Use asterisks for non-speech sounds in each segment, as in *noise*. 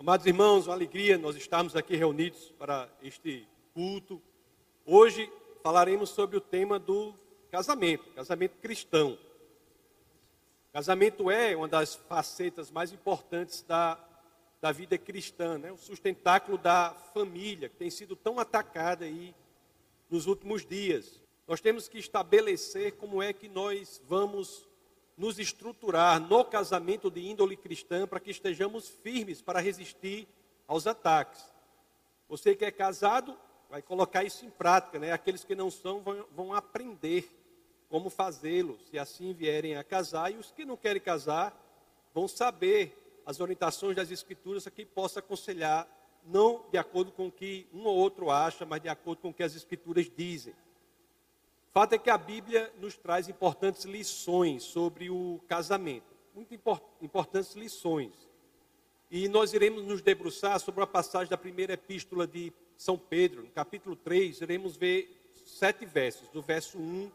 Amados irmãos, uma alegria nós estarmos aqui reunidos para este culto. Hoje falaremos sobre o tema do casamento, casamento cristão. Casamento é uma das facetas mais importantes da, da vida cristã, né? o sustentáculo da família, que tem sido tão atacada aí nos últimos dias. Nós temos que estabelecer como é que nós vamos nos estruturar no casamento de índole cristã para que estejamos firmes para resistir aos ataques. Você que é casado vai colocar isso em prática, né? Aqueles que não são vão, vão aprender como fazê-lo, se assim vierem a casar, e os que não querem casar vão saber as orientações das escrituras a que possa aconselhar, não de acordo com o que um ou outro acha, mas de acordo com o que as escrituras dizem. Fato é que a Bíblia nos traz importantes lições sobre o casamento, muito import importantes lições. E nós iremos nos debruçar sobre a passagem da primeira epístola de São Pedro, no capítulo 3, iremos ver sete versos, do verso 1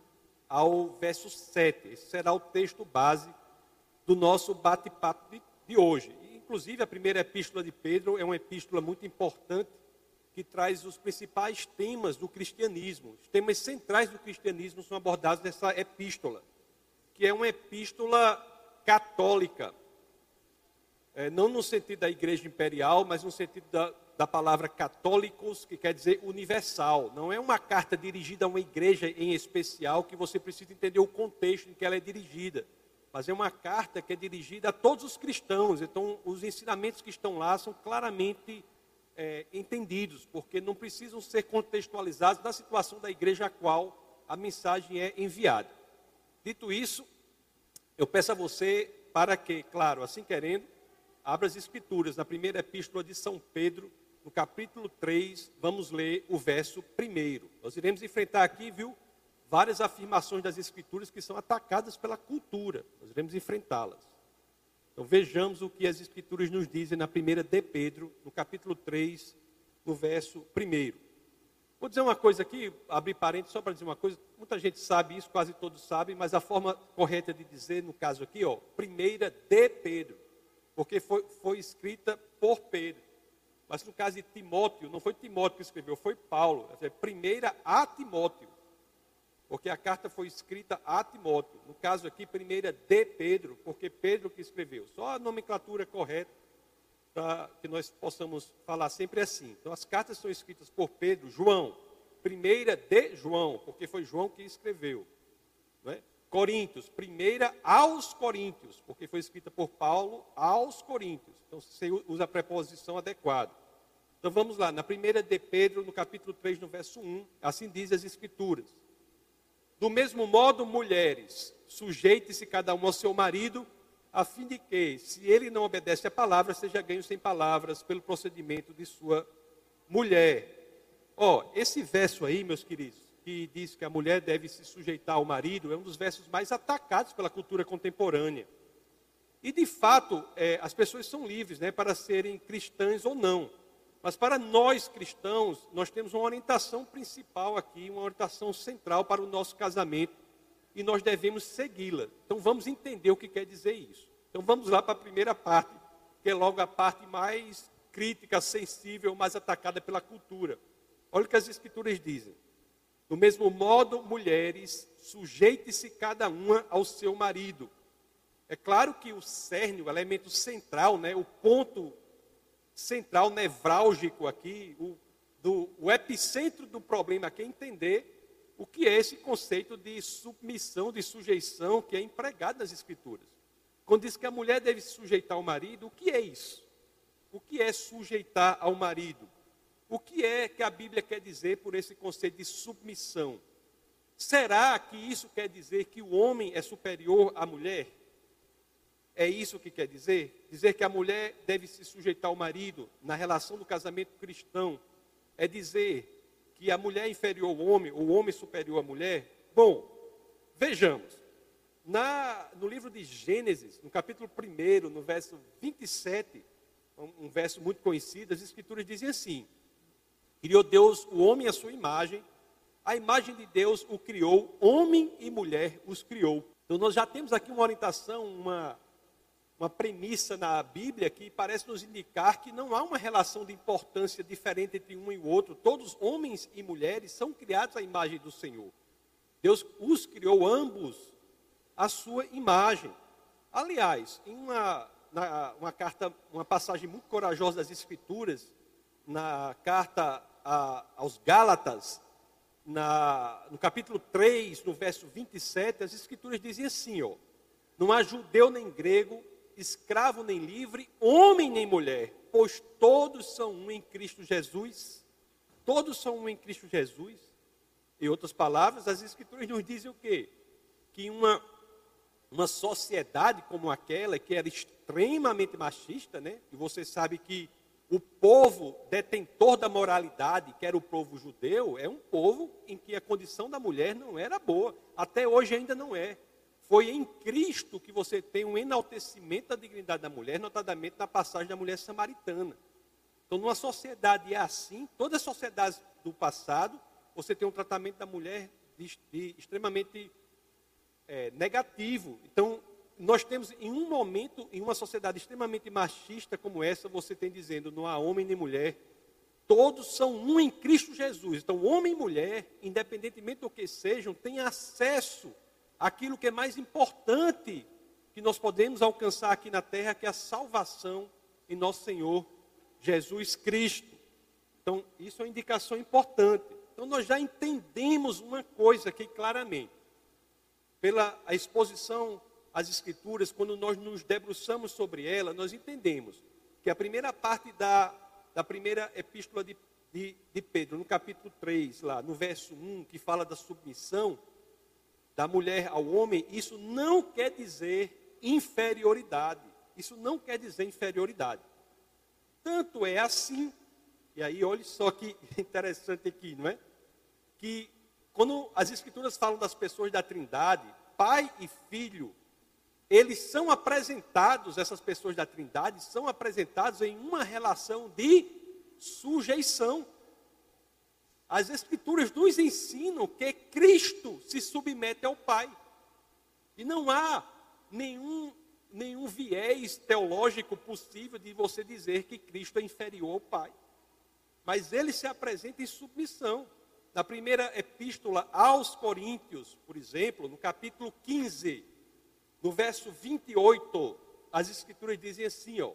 ao verso 7. Esse será o texto base do nosso bate-papo de, de hoje. Inclusive, a primeira epístola de Pedro é uma epístola muito importante que traz os principais temas do cristianismo. Os temas centrais do cristianismo são abordados nessa epístola, que é uma epístola católica. É, não no sentido da igreja imperial, mas no sentido da, da palavra católicos, que quer dizer universal. Não é uma carta dirigida a uma igreja em especial que você precisa entender o contexto em que ela é dirigida. Mas é uma carta que é dirigida a todos os cristãos. Então, os ensinamentos que estão lá são claramente é, entendidos, porque não precisam ser contextualizados na situação da igreja a qual a mensagem é enviada. Dito isso, eu peço a você para que, claro, assim querendo, abra as escrituras na primeira epístola de São Pedro, no capítulo 3, vamos ler o verso primeiro. Nós iremos enfrentar aqui, viu, várias afirmações das escrituras que são atacadas pela cultura. Nós iremos enfrentá-las. Então vejamos o que as Escrituras nos dizem na primeira de Pedro, no capítulo 3, no verso 1. Vou dizer uma coisa aqui, abrir parênteses só para dizer uma coisa. Muita gente sabe isso, quase todos sabem, mas a forma correta de dizer, no caso aqui, ó, primeira de Pedro, porque foi, foi escrita por Pedro. Mas no caso de Timóteo, não foi Timóteo que escreveu, foi Paulo. Primeira a Timóteo porque a carta foi escrita a Timóteo. No caso aqui, primeira de Pedro, porque Pedro que escreveu. Só a nomenclatura correta para que nós possamos falar sempre assim. Então, as cartas são escritas por Pedro, João. Primeira de João, porque foi João que escreveu. É? Coríntios, primeira aos Coríntios, porque foi escrita por Paulo aos Coríntios. Então, você usa a preposição adequada. Então, vamos lá, na primeira de Pedro, no capítulo 3, no verso 1, assim diz as Escrituras. Do mesmo modo, mulheres, sujeite-se cada um ao seu marido, a fim de que, se ele não obedece à palavra, seja ganho sem palavras pelo procedimento de sua mulher. Ó, oh, esse verso aí, meus queridos, que diz que a mulher deve se sujeitar ao marido, é um dos versos mais atacados pela cultura contemporânea. E, de fato, é, as pessoas são livres né, para serem cristãs ou não. Mas para nós cristãos, nós temos uma orientação principal aqui, uma orientação central para o nosso casamento, e nós devemos segui-la. Então vamos entender o que quer dizer isso. Então vamos lá para a primeira parte, que é logo a parte mais crítica, sensível, mais atacada pela cultura. Olha o que as escrituras dizem. Do mesmo modo, mulheres, sujeite-se cada uma ao seu marido. É claro que o cerne, o elemento central, né, o ponto central, nevrálgico aqui, o, do, o epicentro do problema aqui é entender o que é esse conceito de submissão, de sujeição que é empregado nas Escrituras. Quando diz que a mulher deve sujeitar ao marido, o que é isso? O que é sujeitar ao marido? O que é que a Bíblia quer dizer por esse conceito de submissão? Será que isso quer dizer que o homem é superior à mulher? É isso que quer dizer? Dizer que a mulher deve se sujeitar ao marido na relação do casamento cristão. É dizer que a mulher é inferior ao homem, ou o homem superior à mulher? Bom, vejamos. Na, no livro de Gênesis, no capítulo 1, no verso 27, um, um verso muito conhecido, as escrituras dizem assim: Criou Deus o homem à sua imagem, a imagem de Deus o criou, homem e mulher os criou. Então nós já temos aqui uma orientação, uma uma premissa na Bíblia que parece nos indicar que não há uma relação de importância diferente entre um e o outro. Todos, homens e mulheres, são criados à imagem do Senhor. Deus os criou ambos à sua imagem. Aliás, em uma, na, uma carta, uma passagem muito corajosa das Escrituras, na carta a, aos Gálatas, na, no capítulo 3, no verso 27, as Escrituras dizem assim: ó, não há judeu nem grego, escravo nem livre, homem nem mulher, pois todos são um em Cristo Jesus. Todos são um em Cristo Jesus. Em outras palavras, as Escrituras nos dizem o quê? Que uma, uma sociedade como aquela, que era extremamente machista, né? E você sabe que o povo detentor da moralidade, que era o povo judeu, é um povo em que a condição da mulher não era boa. Até hoje ainda não é. Foi em Cristo que você tem um enaltecimento da dignidade da mulher, notadamente na passagem da mulher samaritana. Então, numa sociedade assim, todas as sociedades do passado, você tem um tratamento da mulher de, de, extremamente é, negativo. Então, nós temos em um momento, em uma sociedade extremamente machista como essa, você tem dizendo, não há homem nem mulher, todos são um em Cristo Jesus. Então, homem e mulher, independentemente do que sejam, têm acesso àquilo que é mais importante que nós podemos alcançar aqui na terra, que é a salvação em nosso Senhor Jesus Cristo. Então, isso é uma indicação importante. Então, nós já entendemos uma coisa aqui claramente. Pela a exposição às Escrituras, quando nós nos debruçamos sobre ela, nós entendemos que a primeira parte da, da primeira epístola de, de, de Pedro, no capítulo 3, lá, no verso 1, que fala da submissão da mulher ao homem, isso não quer dizer inferioridade. Isso não quer dizer inferioridade. Tanto é assim, e aí olhe só que *laughs* interessante aqui, não é? Que quando as escrituras falam das pessoas da Trindade, pai e filho, eles são apresentados, essas pessoas da Trindade, são apresentados em uma relação de sujeição. As Escrituras nos ensinam que Cristo se submete ao Pai. E não há nenhum, nenhum viés teológico possível de você dizer que Cristo é inferior ao Pai. Mas ele se apresenta em submissão. Na primeira epístola aos Coríntios, por exemplo, no capítulo 15, no verso 28, as escrituras dizem assim, ó: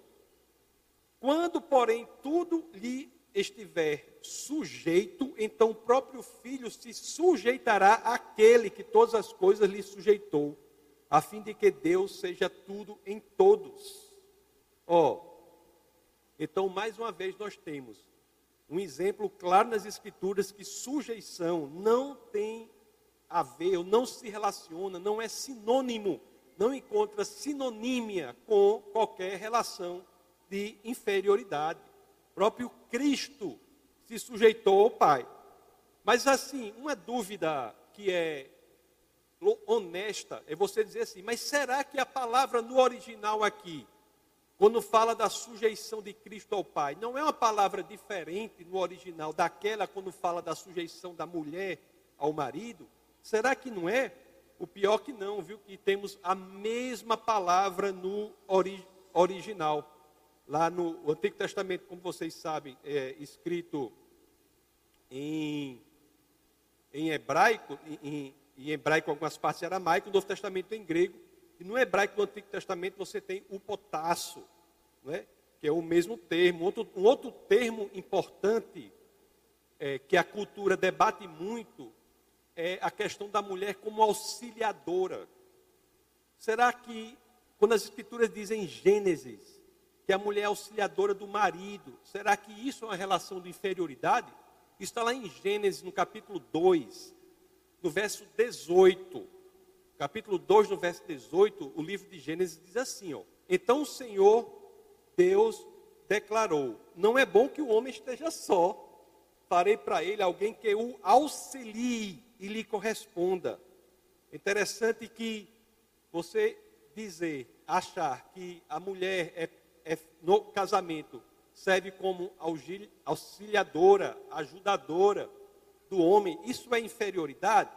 Quando, porém, tudo lhe estiver sujeito, então o próprio filho se sujeitará àquele que todas as coisas lhe sujeitou, a fim de que Deus seja tudo em todos. Ó, então mais uma vez nós temos um exemplo claro nas escrituras que sujeição não tem a ver, ou não se relaciona, não é sinônimo não encontra sinonímia com qualquer relação de inferioridade. Próprio Cristo se sujeitou ao Pai. Mas assim, uma dúvida que é honesta é você dizer assim: mas será que a palavra no original aqui, quando fala da sujeição de Cristo ao Pai, não é uma palavra diferente no original daquela quando fala da sujeição da mulher ao marido? Será que não é? O pior que não, viu? Que temos a mesma palavra no ori original. Lá no Antigo Testamento, como vocês sabem, é escrito em, em hebraico, em, em hebraico algumas partes aramaico, o Novo Testamento em grego. E no hebraico do Antigo Testamento você tem o potasso, não é? que é o mesmo termo. Outro, um outro termo importante é, que a cultura debate muito é a questão da mulher como auxiliadora. Será que, quando as escrituras dizem em Gênesis, que a mulher é auxiliadora do marido, será que isso é uma relação de inferioridade? Isso está lá em Gênesis, no capítulo 2, no verso 18. Capítulo 2, no verso 18, o livro de Gênesis diz assim: ó, Então o Senhor Deus declarou: Não é bom que o homem esteja só, farei para ele alguém que o auxilie e lhe corresponda. Interessante que você dizer, achar que a mulher é, é, no casamento serve como auxiliadora, ajudadora do homem, isso é inferioridade?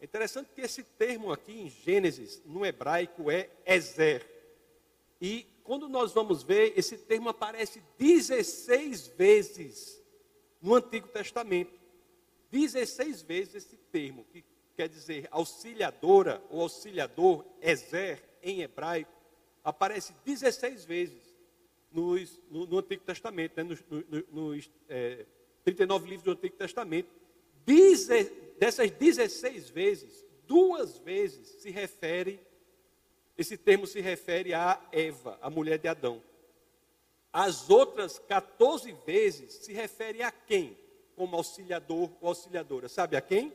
É interessante que esse termo aqui em Gênesis, no hebraico, é Ezer. E quando nós vamos ver, esse termo aparece 16 vezes no Antigo Testamento. 16 vezes esse termo, que quer dizer auxiliadora ou auxiliador, Ezer, em hebraico, aparece 16 vezes nos, no, no, Antigo Testamento, né, nos, no, nos é, 39 livros do Antigo Testamento. Deze, dessas 16 vezes, duas vezes se refere, esse termo se refere a Eva, a mulher de Adão. As outras 14 vezes se refere a quem? Como auxiliador ou auxiliadora. Sabe a quem?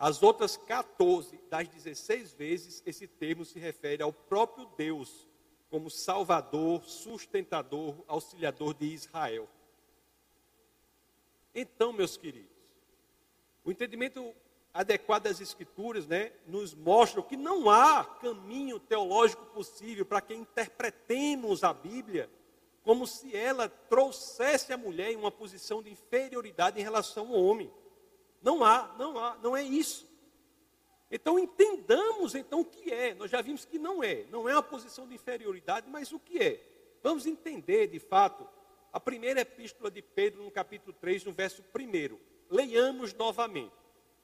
As outras 14 das 16 vezes, esse termo se refere ao próprio Deus, como Salvador, sustentador, auxiliador de Israel. Então, meus queridos, o entendimento adequado das Escrituras né, nos mostra que não há caminho teológico possível para que interpretemos a Bíblia como se ela trouxesse a mulher em uma posição de inferioridade em relação ao homem. Não há, não há, não é isso. Então entendamos então o que é. Nós já vimos que não é, não é uma posição de inferioridade, mas o que é? Vamos entender de fato a primeira epístola de Pedro no capítulo 3, no verso 1. Leiamos novamente.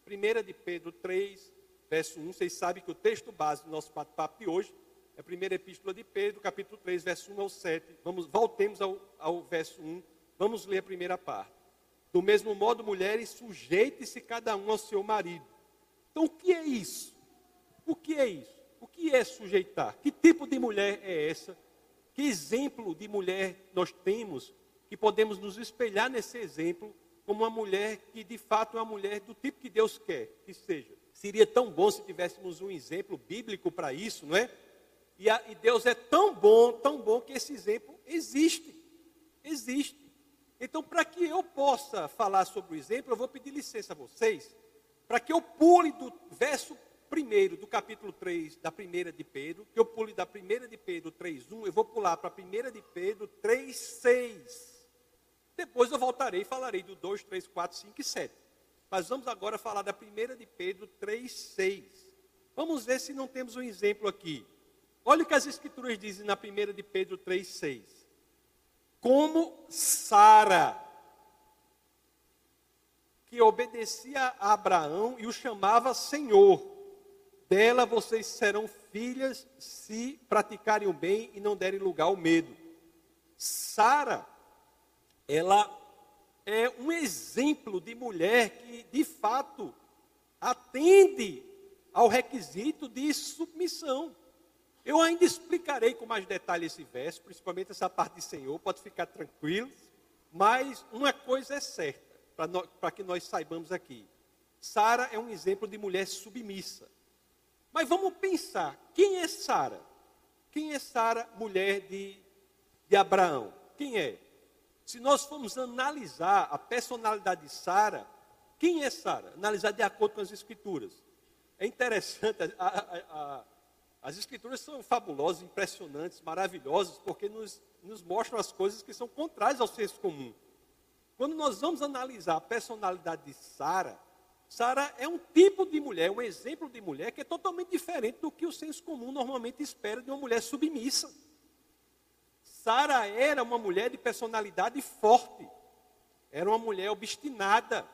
Primeira de Pedro 3, verso 1. Vocês sabem que o texto base do nosso bate-papo de hoje é a primeira epístola de Pedro, capítulo 3, verso 1 ao 7. Vamos, voltemos ao, ao verso 1. Vamos ler a primeira parte. Do mesmo modo, mulheres, sujeite-se cada um ao seu marido. Então, o que é isso? O que é isso? O que é sujeitar? Que tipo de mulher é essa? Que exemplo de mulher nós temos que podemos nos espelhar nesse exemplo como uma mulher que de fato é uma mulher do tipo que Deus quer que seja? Seria tão bom se tivéssemos um exemplo bíblico para isso, não é? E, a, e Deus é tão bom, tão bom que esse exemplo existe. Existe. Então, para que eu possa falar sobre o exemplo, eu vou pedir licença a vocês, para que eu pule do verso primeiro do capítulo 3 da primeira de Pedro, que eu pule da primeira de Pedro 3.1, eu vou pular para a primeira de Pedro 3.6. Depois eu voltarei e falarei do 2, 3, 4, 5 e 7. Mas vamos agora falar da primeira de Pedro 3.6. Vamos ver se não temos um exemplo aqui. Olha o que as escrituras dizem na primeira de Pedro 3,6. Como Sara, que obedecia a Abraão e o chamava Senhor, dela vocês serão filhas se praticarem o bem e não derem lugar ao medo. Sara, ela é um exemplo de mulher que, de fato, atende ao requisito de submissão. Eu ainda explicarei com mais detalhe esse verso, principalmente essa parte de Senhor, pode ficar tranquilo. Mas uma coisa é certa, para que nós saibamos aqui: Sara é um exemplo de mulher submissa. Mas vamos pensar: quem é Sara? Quem é Sara, mulher de, de Abraão? Quem é? Se nós formos analisar a personalidade de Sara, quem é Sara? Analisar de acordo com as Escrituras. É interessante a, a, a as escrituras são fabulosas, impressionantes, maravilhosas, porque nos, nos mostram as coisas que são contrárias ao senso comum. Quando nós vamos analisar a personalidade de Sara, Sara é um tipo de mulher, um exemplo de mulher que é totalmente diferente do que o senso comum normalmente espera de uma mulher submissa. Sara era uma mulher de personalidade forte, era uma mulher obstinada,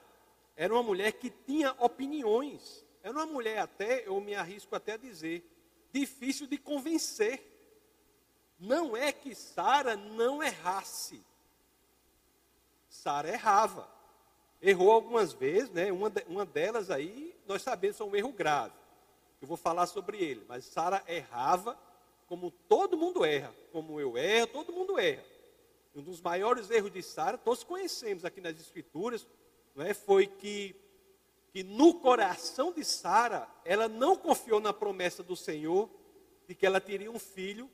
era uma mulher que tinha opiniões, era uma mulher até, eu me arrisco até a dizer, difícil de convencer. Não é que Sara não errasse. Sara errava. Errou algumas vezes, né? Uma, de, uma delas aí, nós sabemos, é um erro grave. Eu vou falar sobre ele. Mas Sara errava como todo mundo erra. Como eu erro, todo mundo erra. Um dos maiores erros de Sara, todos conhecemos aqui nas Escrituras, não é? foi que que no coração de Sara, ela não confiou na promessa do Senhor de que ela teria um filho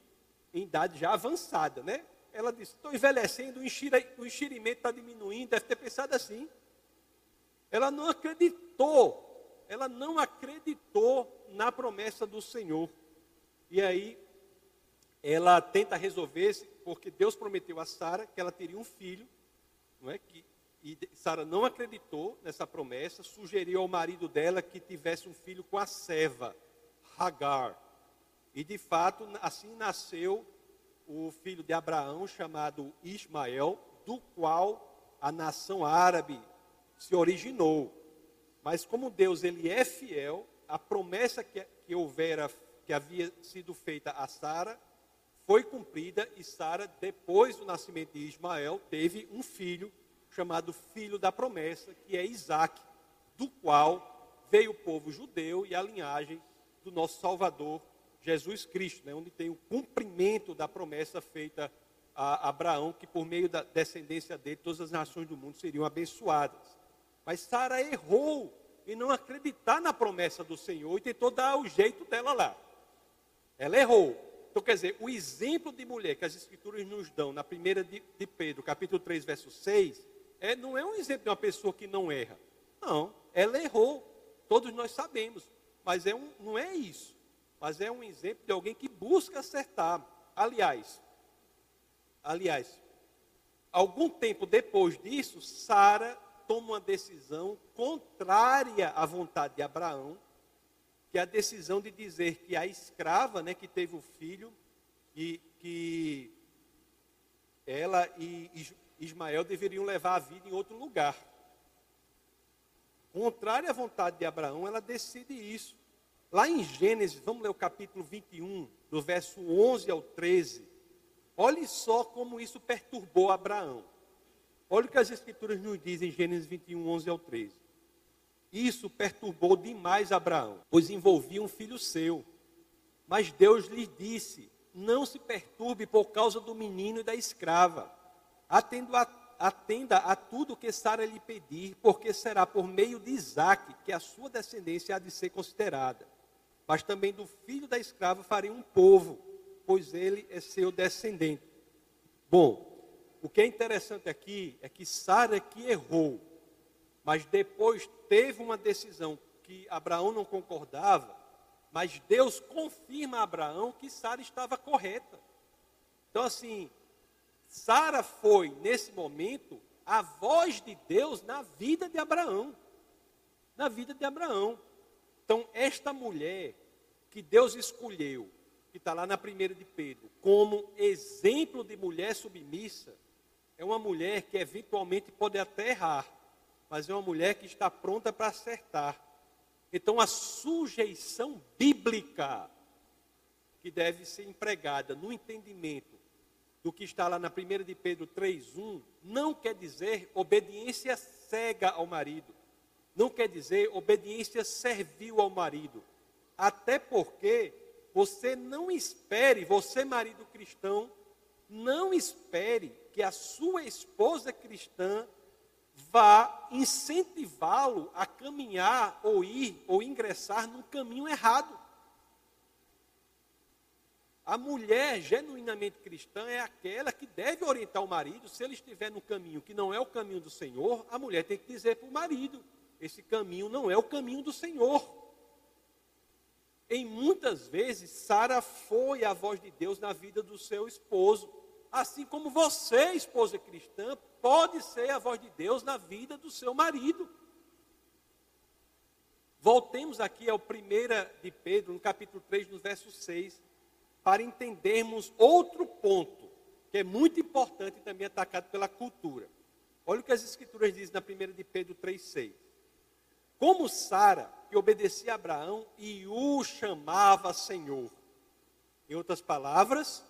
em idade já avançada, né? Ela disse: estou envelhecendo, o enxerimento está diminuindo, deve ter pensado assim. Ela não acreditou, ela não acreditou na promessa do Senhor. E aí, ela tenta resolver, porque Deus prometeu a Sara que ela teria um filho, não é? Que e Sara não acreditou nessa promessa, sugeriu ao marido dela que tivesse um filho com a serva, Hagar. E de fato, assim nasceu o filho de Abraão chamado Ismael, do qual a nação árabe se originou. Mas como Deus ele é fiel, a promessa que, que houvera, que havia sido feita a Sara, foi cumprida e Sara, depois do nascimento de Ismael, teve um filho chamado filho da promessa, que é Isaac, do qual veio o povo judeu e a linhagem do nosso Salvador Jesus Cristo, né, onde tem o cumprimento da promessa feita a Abraão, que por meio da descendência dele, todas as nações do mundo seriam abençoadas. Mas Sara errou em não acreditar na promessa do Senhor e tentou dar o jeito dela lá. Ela errou. Então, quer dizer, o exemplo de mulher que as Escrituras nos dão na primeira de, de Pedro, capítulo 3, verso 6, é, não é um exemplo de uma pessoa que não erra. Não, ela errou. Todos nós sabemos. Mas é um, não é isso. Mas é um exemplo de alguém que busca acertar. Aliás, aliás, algum tempo depois disso, Sara toma uma decisão contrária à vontade de Abraão que é a decisão de dizer que a escrava, né, que teve o filho, e que ela e Ismael deveriam levar a vida em outro lugar. Contrária à vontade de Abraão, ela decide isso. Lá em Gênesis, vamos ler o capítulo 21, do verso 11 ao 13. Olhe só como isso perturbou Abraão. Olha o que as Escrituras nos dizem em Gênesis 21, 11 ao 13. Isso perturbou demais Abraão, pois envolvia um filho seu. Mas Deus lhe disse: Não se perturbe por causa do menino e da escrava. Atenda a, atenda a tudo que Sara lhe pedir, porque será por meio de Isaque que a sua descendência há de ser considerada. Mas também do filho da escrava farei um povo, pois ele é seu descendente. Bom, o que é interessante aqui é que Sara que errou mas depois teve uma decisão que Abraão não concordava, mas Deus confirma a Abraão que Sara estava correta. Então, assim, Sara foi, nesse momento, a voz de Deus na vida de Abraão. Na vida de Abraão. Então, esta mulher que Deus escolheu, que está lá na primeira de Pedro, como exemplo de mulher submissa, é uma mulher que eventualmente pode até errar, mas é uma mulher que está pronta para acertar. Então, a sujeição bíblica que deve ser empregada no entendimento do que está lá na 1 de Pedro 3:1 não quer dizer obediência cega ao marido. Não quer dizer obediência servil ao marido. Até porque você não espere, você marido cristão, não espere que a sua esposa cristã vá incentivá-lo a caminhar ou ir ou ingressar num caminho errado. A mulher genuinamente cristã é aquela que deve orientar o marido, se ele estiver no caminho que não é o caminho do Senhor, a mulher tem que dizer para o marido: esse caminho não é o caminho do Senhor. Em muitas vezes, Sara foi a voz de Deus na vida do seu esposo assim como você, esposa cristã, pode ser a voz de Deus na vida do seu marido. Voltemos aqui ao 1 de Pedro, no capítulo 3, no verso 6, para entendermos outro ponto, que é muito importante e também atacado pela cultura. Olha o que as escrituras dizem na 1 de Pedro 3,6. Como Sara, que obedecia a Abraão e o chamava Senhor. Em outras palavras,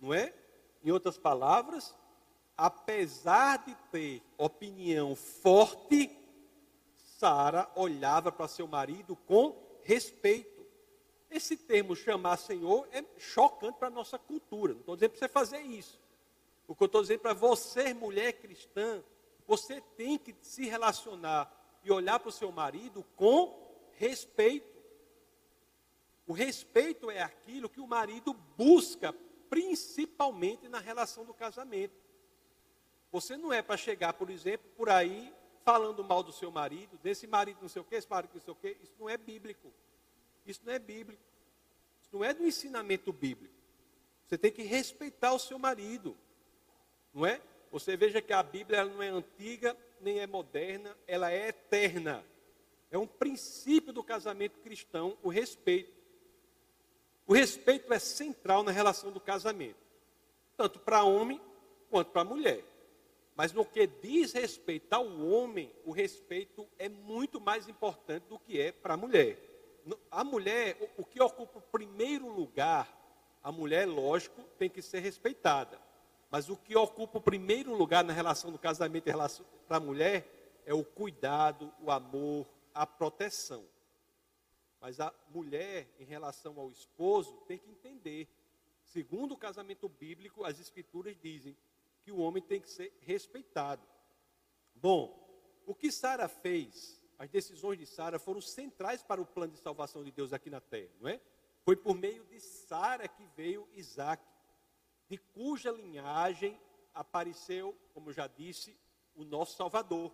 não é? Em outras palavras, apesar de ter opinião forte, Sara olhava para seu marido com respeito. Esse termo chamar Senhor é chocante para a nossa cultura. Não estou dizendo para você fazer isso. O que eu estou dizendo para você, mulher cristã, você tem que se relacionar e olhar para o seu marido com respeito. O respeito é aquilo que o marido busca principalmente na relação do casamento. Você não é para chegar, por exemplo, por aí falando mal do seu marido, desse marido não sei o que, esse marido não sei o que, isso não é bíblico. Isso não é bíblico. Isso não é do ensinamento bíblico. Você tem que respeitar o seu marido. Não é? Você veja que a Bíblia não é antiga, nem é moderna, ela é eterna. É um princípio do casamento cristão, o respeito. O respeito é central na relação do casamento. tanto para homem quanto para mulher. Mas no que diz respeito ao homem, o respeito é muito mais importante do que é para a mulher. A mulher, o que ocupa o primeiro lugar, a mulher, lógico, tem que ser respeitada. Mas o que ocupa o primeiro lugar na relação do casamento para a mulher é o cuidado, o amor, a proteção. Mas a mulher, em relação ao esposo, tem que entender. Segundo o casamento bíblico, as escrituras dizem que o homem tem que ser respeitado. Bom, o que Sara fez, as decisões de Sara foram centrais para o plano de salvação de Deus aqui na terra, não é? Foi por meio de Sara que veio Isaac, de cuja linhagem apareceu, como já disse, o nosso Salvador.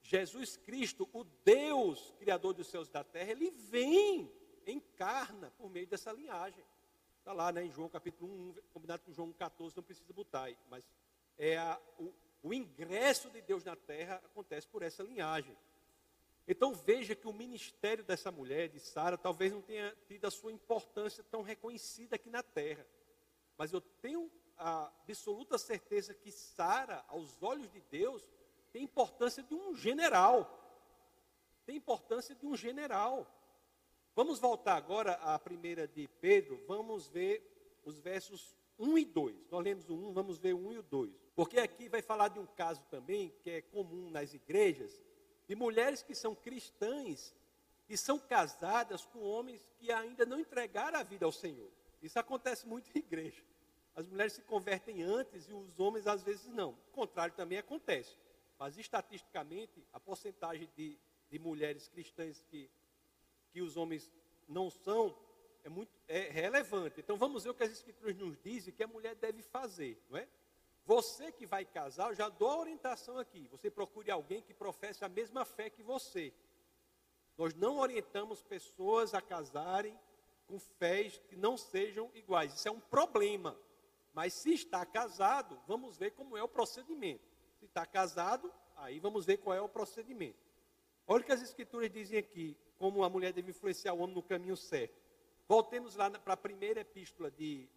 Jesus Cristo, o Deus Criador dos céus e da terra, ele vem, encarna por meio dessa linhagem. Está lá né, em João capítulo 1, combinado com João 14, não precisa botar aí, mas é a, o, o ingresso de Deus na terra acontece por essa linhagem. Então veja que o ministério dessa mulher, de Sara, talvez não tenha tido a sua importância tão reconhecida aqui na terra. Mas eu tenho a absoluta certeza que Sara, aos olhos de Deus, tem importância de um general. Tem importância de um general. Vamos voltar agora à primeira de Pedro, vamos ver os versos 1 e 2. Nós lemos o 1, vamos ver o 1 e o 2. Porque aqui vai falar de um caso também que é comum nas igrejas, de mulheres que são cristãs e são casadas com homens que ainda não entregaram a vida ao Senhor. Isso acontece muito em igreja. As mulheres se convertem antes e os homens às vezes não. O contrário também acontece. Mas estatisticamente, a porcentagem de, de mulheres cristãs que que os homens não são é muito é relevante. Então vamos ver o que as escrituras nos dizem que a mulher deve fazer, não é? Você que vai casar, eu já dou a orientação aqui. Você procure alguém que professe a mesma fé que você. Nós não orientamos pessoas a casarem com fés que não sejam iguais. Isso é um problema. Mas se está casado, vamos ver como é o procedimento. Se está casado, aí vamos ver qual é o procedimento. Olha o que as escrituras dizem aqui como a mulher deve influenciar o homem no caminho certo. Voltemos lá para a primeira epístola de,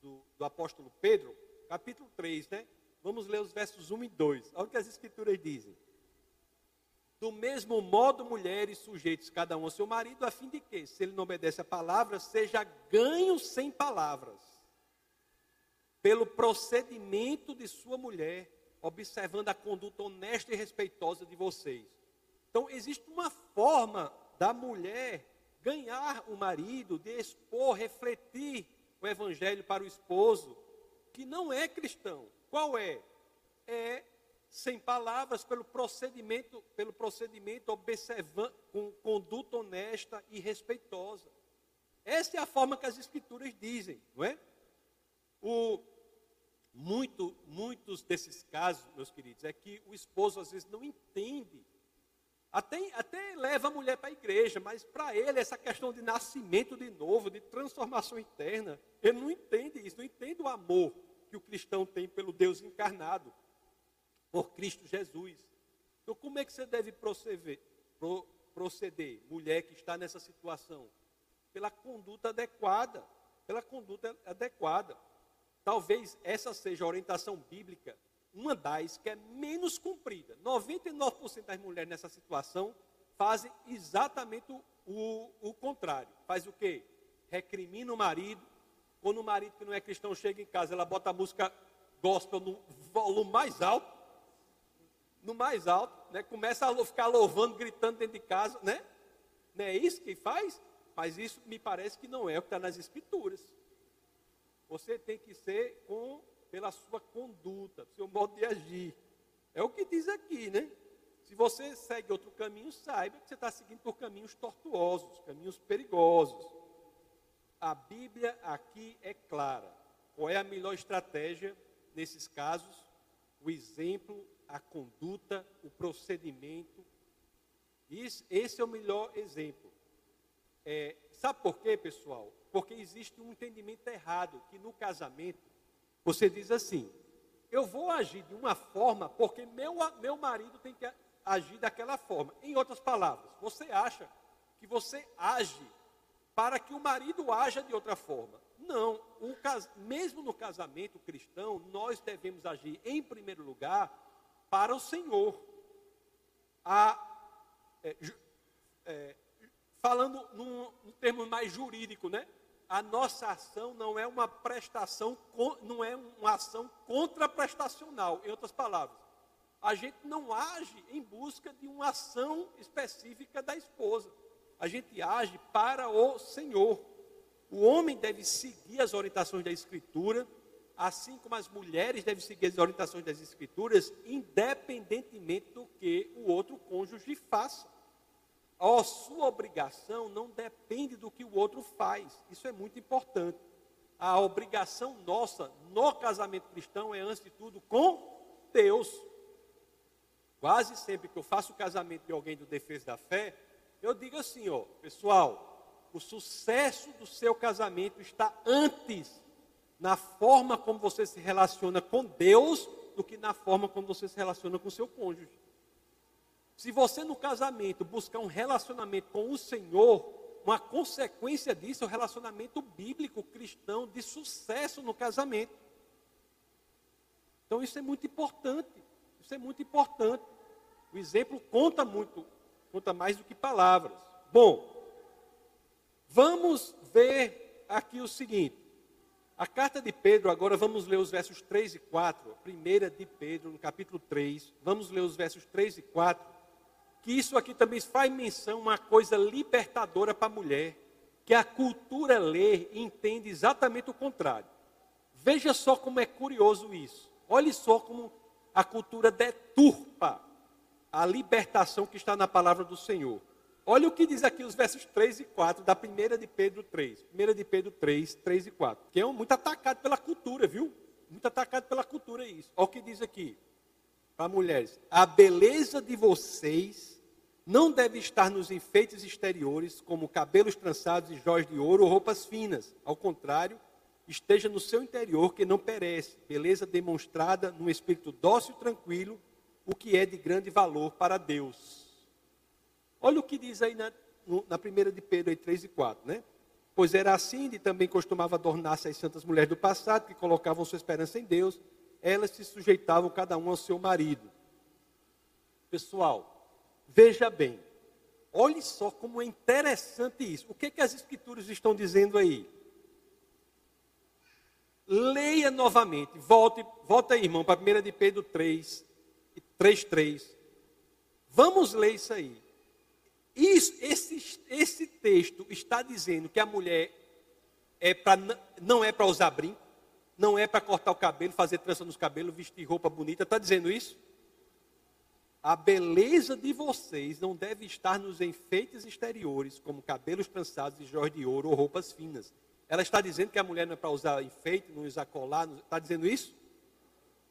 do, do, apóstolo Pedro, capítulo 3, né? Vamos ler os versos 1 e 2. Olha o que as escrituras dizem. Do mesmo modo, mulheres sujeitos cada um ao seu marido, a fim de que, se ele não obedece a palavra, seja ganho sem palavras, pelo procedimento de sua mulher, observando a conduta honesta e respeitosa de vocês. Então, existe uma forma da mulher ganhar o marido, de expor, refletir o evangelho para o esposo, que não é cristão. Qual é? É sem palavras, pelo procedimento, pelo procedimento observando, com conduta honesta e respeitosa. Essa é a forma que as escrituras dizem, não é? O, muito, muitos desses casos, meus queridos, é que o esposo às vezes não entende até, até leva a mulher para a igreja, mas para ele, essa questão de nascimento de novo, de transformação interna, ele não entende isso, não entende o amor que o cristão tem pelo Deus encarnado, por Cristo Jesus. Então, como é que você deve proceder, pro, proceder mulher que está nessa situação? Pela conduta adequada, pela conduta adequada. Talvez essa seja a orientação bíblica uma das que é menos cumprida. 99% das mulheres nessa situação fazem exatamente o, o, contrário. Faz o quê? Recrimina o marido. Quando o marido que não é cristão chega em casa, ela bota a música gospel no volume mais alto, no mais alto, né? começa a ficar louvando, gritando dentro de casa, né? Não é isso que faz? Mas isso me parece que não é o que está nas escrituras. Você tem que ser com pela sua conduta, seu modo de agir. É o que diz aqui, né? Se você segue outro caminho, saiba que você está seguindo por caminhos tortuosos, caminhos perigosos. A Bíblia aqui é clara. Qual é a melhor estratégia nesses casos? O exemplo, a conduta, o procedimento. esse é o melhor exemplo. É, sabe por quê, pessoal? Porque existe um entendimento errado que no casamento você diz assim: eu vou agir de uma forma porque meu, meu marido tem que agir daquela forma. Em outras palavras, você acha que você age para que o marido haja de outra forma. Não, o, mesmo no casamento cristão, nós devemos agir em primeiro lugar para o Senhor. A, é, é, falando num, num, termo mais jurídico, né? A nossa ação não é uma prestação, não é uma ação contraprestacional, em outras palavras. A gente não age em busca de uma ação específica da esposa. A gente age para o Senhor. O homem deve seguir as orientações da Escritura, assim como as mulheres devem seguir as orientações das Escrituras, independentemente do que o outro cônjuge faça. A sua obrigação não depende do que o outro faz. Isso é muito importante. A obrigação nossa no casamento cristão é, antes de tudo, com Deus. Quase sempre que eu faço o casamento de alguém do defesa da fé, eu digo assim, ó, pessoal, o sucesso do seu casamento está antes na forma como você se relaciona com Deus do que na forma como você se relaciona com seu cônjuge. Se você no casamento buscar um relacionamento com o Senhor, uma consequência disso é o relacionamento bíblico cristão de sucesso no casamento. Então isso é muito importante. Isso é muito importante. O exemplo conta muito, conta mais do que palavras. Bom, Vamos ver aqui o seguinte. A carta de Pedro, agora vamos ler os versos 3 e 4. A primeira de Pedro, no capítulo 3. Vamos ler os versos 3 e 4. Que isso aqui também faz menção a uma coisa libertadora para a mulher. Que a cultura lê e entende exatamente o contrário. Veja só como é curioso isso. Olhe só como a cultura deturpa a libertação que está na palavra do Senhor. Olha o que diz aqui os versos 3 e 4 da primeira de Pedro 3. Primeira de Pedro 3, 3 e 4. Que é muito atacado pela cultura, viu? Muito atacado pela cultura isso. Olha o que diz aqui. Para mulheres. A beleza de vocês não deve estar nos enfeites exteriores, como cabelos trançados e joias de ouro ou roupas finas. Ao contrário, esteja no seu interior que não perece. Beleza demonstrada num espírito dócil e tranquilo, o que é de grande valor para Deus. Olha o que diz aí na, na primeira de Pedro aí, 3 e 4, né? Pois era assim de também costumava adornar-se as santas mulheres do passado, que colocavam sua esperança em Deus, elas se sujeitavam cada um ao seu marido. Pessoal, veja bem, olhe só como é interessante isso. O que, que as escrituras estão dizendo aí? Leia novamente, volte, volta aí, irmão, para 1 de Pedro 3, 3, 3. Vamos ler isso aí. Isso, esse, esse texto está dizendo que a mulher é pra, não é para usar brinco, não é para cortar o cabelo, fazer trança nos cabelos, vestir roupa bonita. Está dizendo isso? A beleza de vocês não deve estar nos enfeites exteriores, como cabelos trançados e joias de ouro ou roupas finas. Ela está dizendo que a mulher não é para usar enfeite, não usar colar. Não... Está dizendo isso?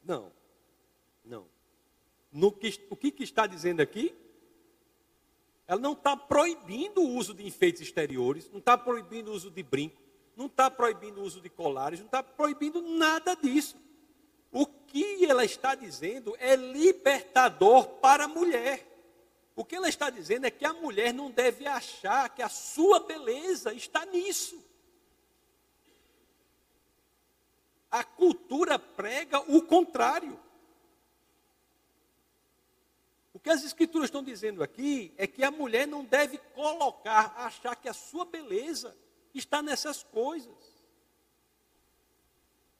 Não. Não. No que, o que, que está dizendo aqui? Ela não está proibindo o uso de enfeites exteriores, não está proibindo o uso de brinco, não está proibindo o uso de colares, não está proibindo nada disso. Que ela está dizendo é libertador para a mulher. O que ela está dizendo é que a mulher não deve achar que a sua beleza está nisso. A cultura prega o contrário. O que as escrituras estão dizendo aqui é que a mulher não deve colocar, achar que a sua beleza está nessas coisas.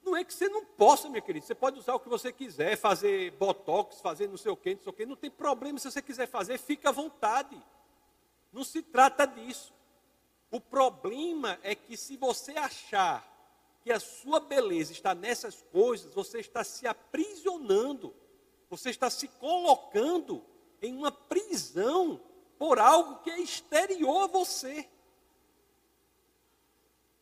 Não é que você não possa, minha querida. Você pode usar o que você quiser, fazer botox, fazer não sei o quê, não sei o quê. Não tem problema se você quiser fazer, fica à vontade. Não se trata disso. O problema é que se você achar que a sua beleza está nessas coisas, você está se aprisionando você está se colocando em uma prisão por algo que é exterior a você.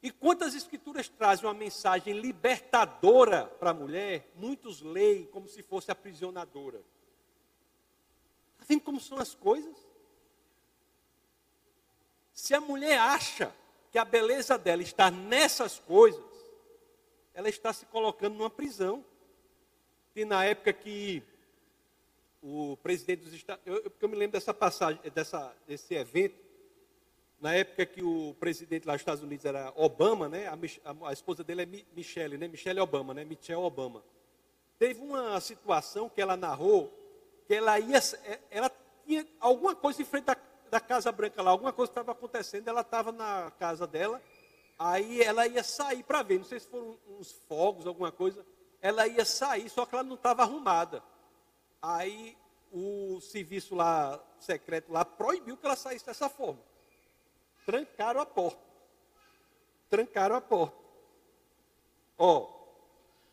E quantas escrituras trazem uma mensagem libertadora para a mulher, muitos leem como se fosse aprisionadora. Está vendo como são as coisas? Se a mulher acha que a beleza dela está nessas coisas, ela está se colocando numa prisão. E na época que o presidente dos Estados eu, eu me lembro dessa passagem, dessa, desse evento, na época que o presidente lá dos Estados Unidos era Obama, né? A, a, a esposa dele é Michelle, né? Michelle Obama, né? Michelle Obama. Teve uma situação que ela narrou que ela ia, é, ela tinha alguma coisa em frente da, da Casa Branca lá, alguma coisa estava acontecendo, ela estava na casa dela, aí ela ia sair para ver, não sei se foram uns fogos, alguma coisa, ela ia sair, só que ela não estava arrumada. Aí o serviço lá secreto lá proibiu que ela saísse dessa forma. Trancaram a porta. Trancaram a porta. Ó,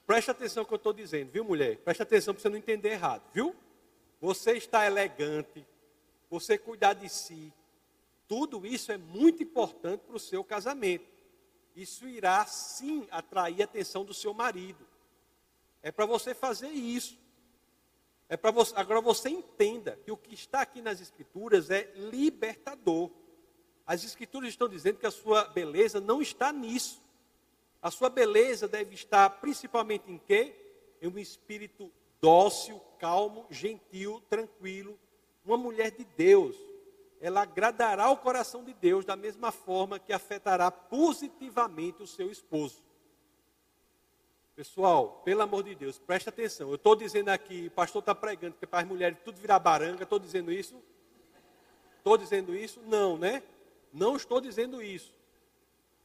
preste atenção no que eu estou dizendo, viu, mulher? Preste atenção para você não entender errado, viu? Você está elegante, você cuidar de si. Tudo isso é muito importante para o seu casamento. Isso irá sim atrair a atenção do seu marido. É para você fazer isso. É para você, agora você entenda que o que está aqui nas escrituras é libertador. As escrituras estão dizendo que a sua beleza não está nisso. A sua beleza deve estar principalmente em quê? Em um espírito dócil, calmo, gentil, tranquilo. Uma mulher de Deus. Ela agradará o coração de Deus da mesma forma que afetará positivamente o seu esposo. Pessoal, pelo amor de Deus, preste atenção. Eu estou dizendo aqui, o pastor está pregando que para as mulheres tudo virar baranga. Estou dizendo isso? Estou dizendo isso? Não, né? Não estou dizendo isso.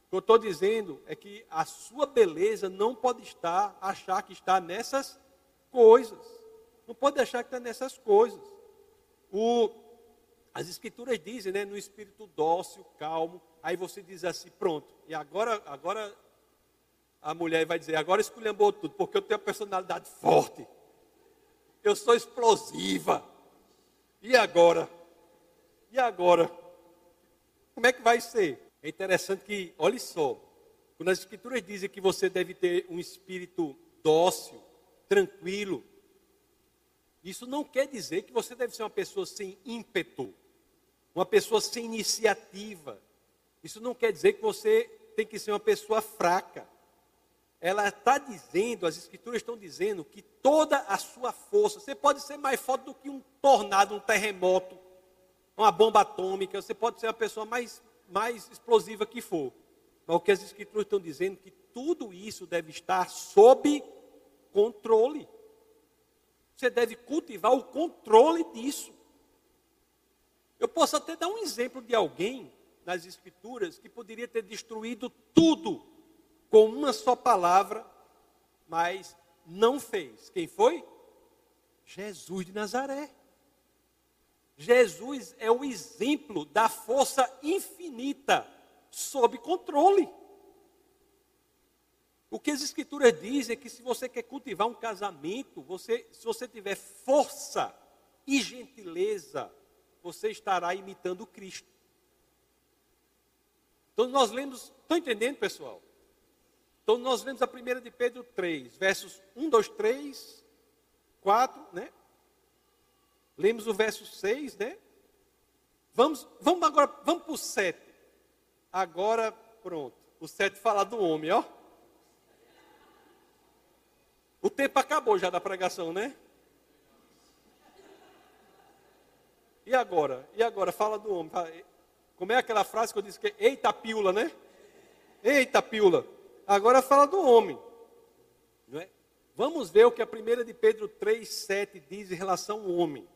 O que eu estou dizendo é que a sua beleza não pode estar, achar que está nessas coisas. Não pode achar que está nessas coisas. O, as escrituras dizem, né, no espírito dócil, calmo. Aí você diz assim, pronto. E agora, agora a mulher vai dizer, agora esculhambou tudo, porque eu tenho uma personalidade forte. Eu sou explosiva. E agora? E agora? Como é que vai ser? É interessante que, olhe só, quando as escrituras dizem que você deve ter um espírito dócil, tranquilo, isso não quer dizer que você deve ser uma pessoa sem ímpeto, uma pessoa sem iniciativa. Isso não quer dizer que você tem que ser uma pessoa fraca. Ela está dizendo, as escrituras estão dizendo que toda a sua força, você pode ser mais forte do que um tornado, um terremoto, uma bomba atômica, você pode ser a pessoa mais, mais explosiva que for. Mas o que as escrituras estão dizendo é que tudo isso deve estar sob controle. Você deve cultivar o controle disso. Eu posso até dar um exemplo de alguém nas escrituras que poderia ter destruído tudo com uma só palavra, mas não fez. Quem foi? Jesus de Nazaré. Jesus é o exemplo da força infinita sob controle. O que as escrituras dizem é que se você quer cultivar um casamento, você, se você tiver força e gentileza, você estará imitando Cristo. Então nós lemos, estão entendendo, pessoal? Então nós lemos a primeira de Pedro 3, versos 1, 2, 3, 4, né? Lemos o verso 6, né? Vamos, vamos agora, vamos para o 7. Agora, pronto. O 7 fala do homem, ó. O tempo acabou já da pregação, né? E agora? E agora? Fala do homem. Como é aquela frase que eu disse que eita piula, né? Eita piula. Agora fala do homem. Não é? Vamos ver o que a primeira de Pedro 3, 7 diz em relação ao homem.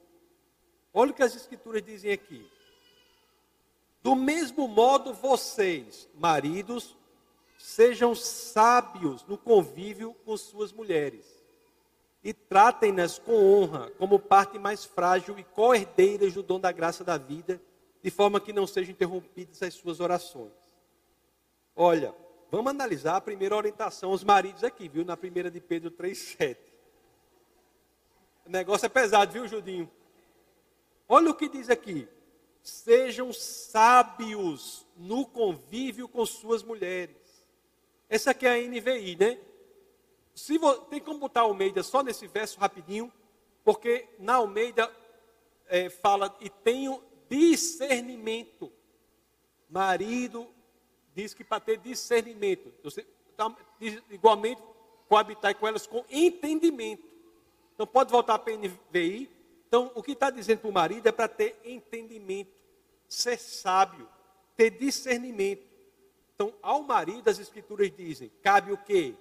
Olha o que as escrituras dizem aqui. Do mesmo modo, vocês, maridos, sejam sábios no convívio com suas mulheres e tratem-nas com honra, como parte mais frágil e co-herdeiras do dom da graça da vida, de forma que não sejam interrompidas as suas orações. Olha, vamos analisar a primeira orientação aos maridos aqui, viu? Na primeira de Pedro 3,7. O negócio é pesado, viu, Judinho? Olha o que diz aqui. Sejam sábios no convívio com suas mulheres. Essa aqui é a NVI, né? Se. Tem como botar Almeida só nesse verso rapidinho, porque na Almeida é, fala e tenho discernimento. Marido diz que para ter discernimento, você, tá, igualmente coabitar com elas com entendimento. Então pode voltar para a NVI, então, o que está dizendo para o marido é para ter entendimento, ser sábio. ter discernimento. Então, ao marido, as escrituras dizem, cabe o quê?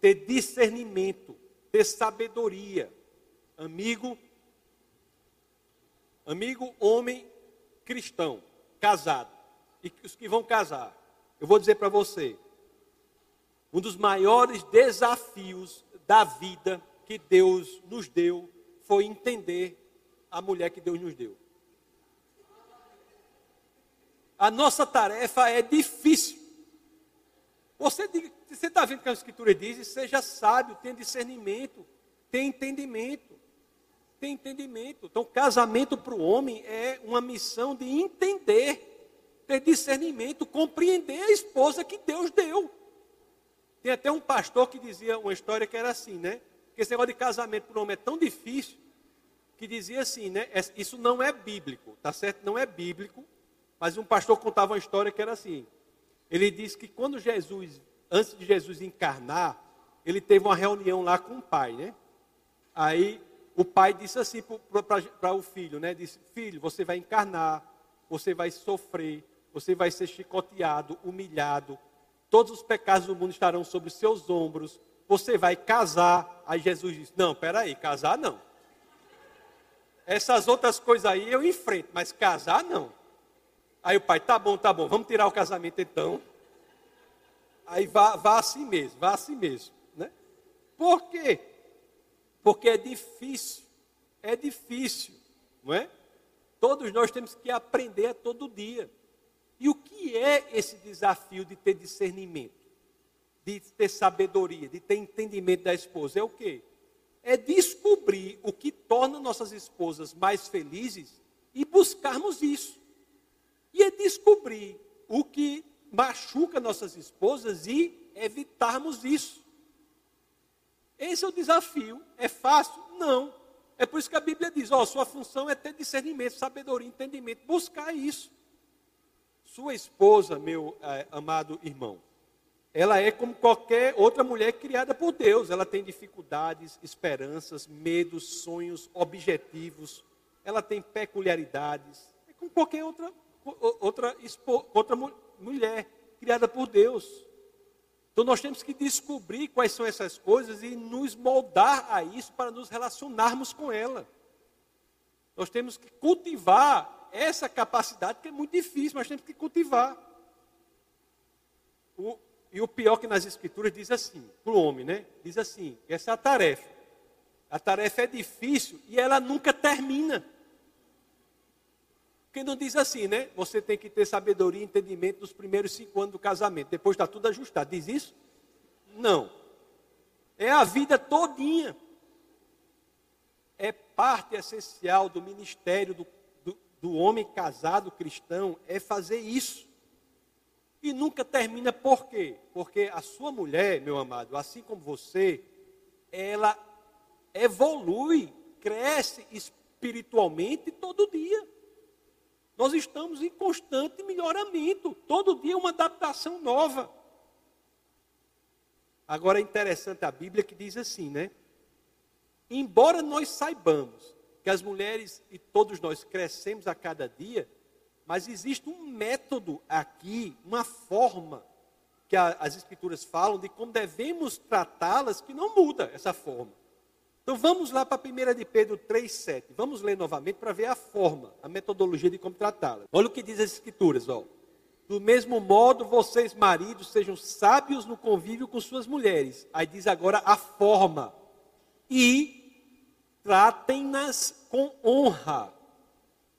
Ter discernimento, ter sabedoria. Amigo, amigo homem cristão, casado, e os que vão casar. Eu vou dizer para você, um dos maiores desafios da vida que Deus nos deu foi entender a mulher que Deus nos deu. A nossa tarefa é difícil. Você está vendo que a Escritura diz: seja sábio, tenha discernimento, tenha entendimento. Tem entendimento. Então, casamento para o homem é uma missão de entender, ter discernimento, compreender a esposa que Deus deu. Tem até um pastor que dizia uma história que era assim, né? Que esse negócio de casamento para o homem é tão difícil que dizia assim, né? Isso não é bíblico, tá certo? Não é bíblico, mas um pastor contava uma história que era assim. Ele disse que quando Jesus, antes de Jesus encarnar, ele teve uma reunião lá com o pai, né? Aí o pai disse assim para o filho, né? Disse: Filho, você vai encarnar, você vai sofrer, você vai ser chicoteado, humilhado, todos os pecados do mundo estarão sobre os seus ombros, você vai casar. Aí Jesus disse: Não, peraí, casar não. Essas outras coisas aí eu enfrento, mas casar não. Aí o pai, tá bom, tá bom, vamos tirar o casamento então. Aí vá, vá assim mesmo, vá assim mesmo. Né? Por quê? Porque é difícil, é difícil, não é? Todos nós temos que aprender a todo dia. E o que é esse desafio de ter discernimento, de ter sabedoria, de ter entendimento da esposa? É o quê? É descobrir o que torna nossas esposas mais felizes e buscarmos isso. E é descobrir o que machuca nossas esposas e evitarmos isso. Esse é o desafio. É fácil? Não. É por isso que a Bíblia diz: ó, sua função é ter discernimento, sabedoria, entendimento, buscar isso. Sua esposa, meu é, amado irmão, ela é como qualquer outra mulher criada por Deus. Ela tem dificuldades, esperanças, medos, sonhos, objetivos. Ela tem peculiaridades. É como qualquer outra, outra, outra mulher criada por Deus. Então nós temos que descobrir quais são essas coisas e nos moldar a isso para nos relacionarmos com ela. Nós temos que cultivar essa capacidade que é muito difícil, mas temos que cultivar. O, e o pior que nas escrituras diz assim, para o homem, né? Diz assim, essa é a tarefa. A tarefa é difícil e ela nunca termina. Porque não diz assim, né? Você tem que ter sabedoria e entendimento nos primeiros cinco anos do casamento. Depois está tudo ajustado. Diz isso? Não. É a vida todinha. É parte essencial do ministério do do homem casado cristão é fazer isso. E nunca termina por quê? Porque a sua mulher, meu amado, assim como você, ela evolui, cresce espiritualmente todo dia. Nós estamos em constante melhoramento, todo dia uma adaptação nova. Agora é interessante a Bíblia que diz assim, né? Embora nós saibamos que as mulheres e todos nós crescemos a cada dia, mas existe um método aqui, uma forma que a, as escrituras falam de como devemos tratá-las que não muda essa forma. Então vamos lá para 1 de Pedro 3,7. Vamos ler novamente para ver a forma, a metodologia de como tratá-las. Olha o que diz as escrituras, ó. Do mesmo modo, vocês, maridos, sejam sábios no convívio com suas mulheres. Aí diz agora a forma. E tratem-nas com honra,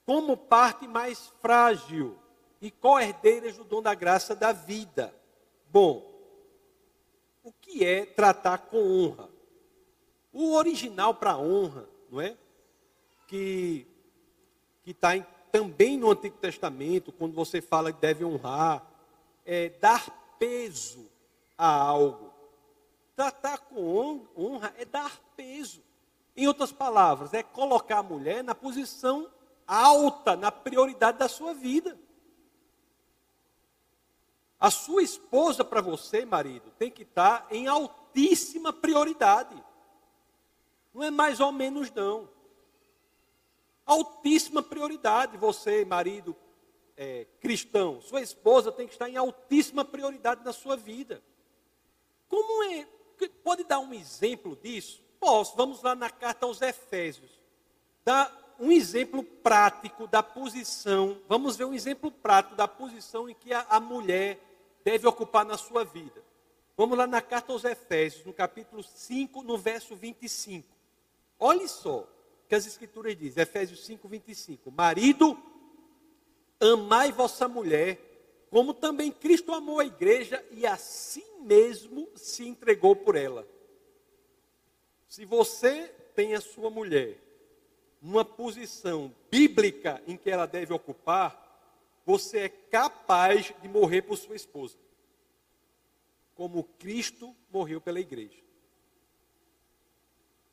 como parte mais frágil e co-herdeiras do dom da graça da vida. Bom, o que é tratar com honra? O original para honra, não é? Que que está também no Antigo Testamento, quando você fala que deve honrar, é dar peso a algo. Tratar com honra é dar peso. Em outras palavras, é colocar a mulher na posição alta, na prioridade da sua vida. A sua esposa para você, marido, tem que estar em altíssima prioridade. Não é mais ou menos, não. Altíssima prioridade. Você, marido, é, cristão, sua esposa tem que estar em altíssima prioridade na sua vida. Como é? Pode dar um exemplo disso? Posso. Vamos lá na carta aos Efésios. Dá um exemplo prático da posição. Vamos ver um exemplo prático da posição em que a, a mulher deve ocupar na sua vida. Vamos lá na carta aos Efésios, no capítulo 5, no verso 25. Olhe só que as escrituras dizem, Efésios 5, 25. Marido, amai vossa mulher, como também Cristo amou a igreja e a si mesmo se entregou por ela. Se você tem a sua mulher numa posição bíblica em que ela deve ocupar, você é capaz de morrer por sua esposa como Cristo morreu pela igreja.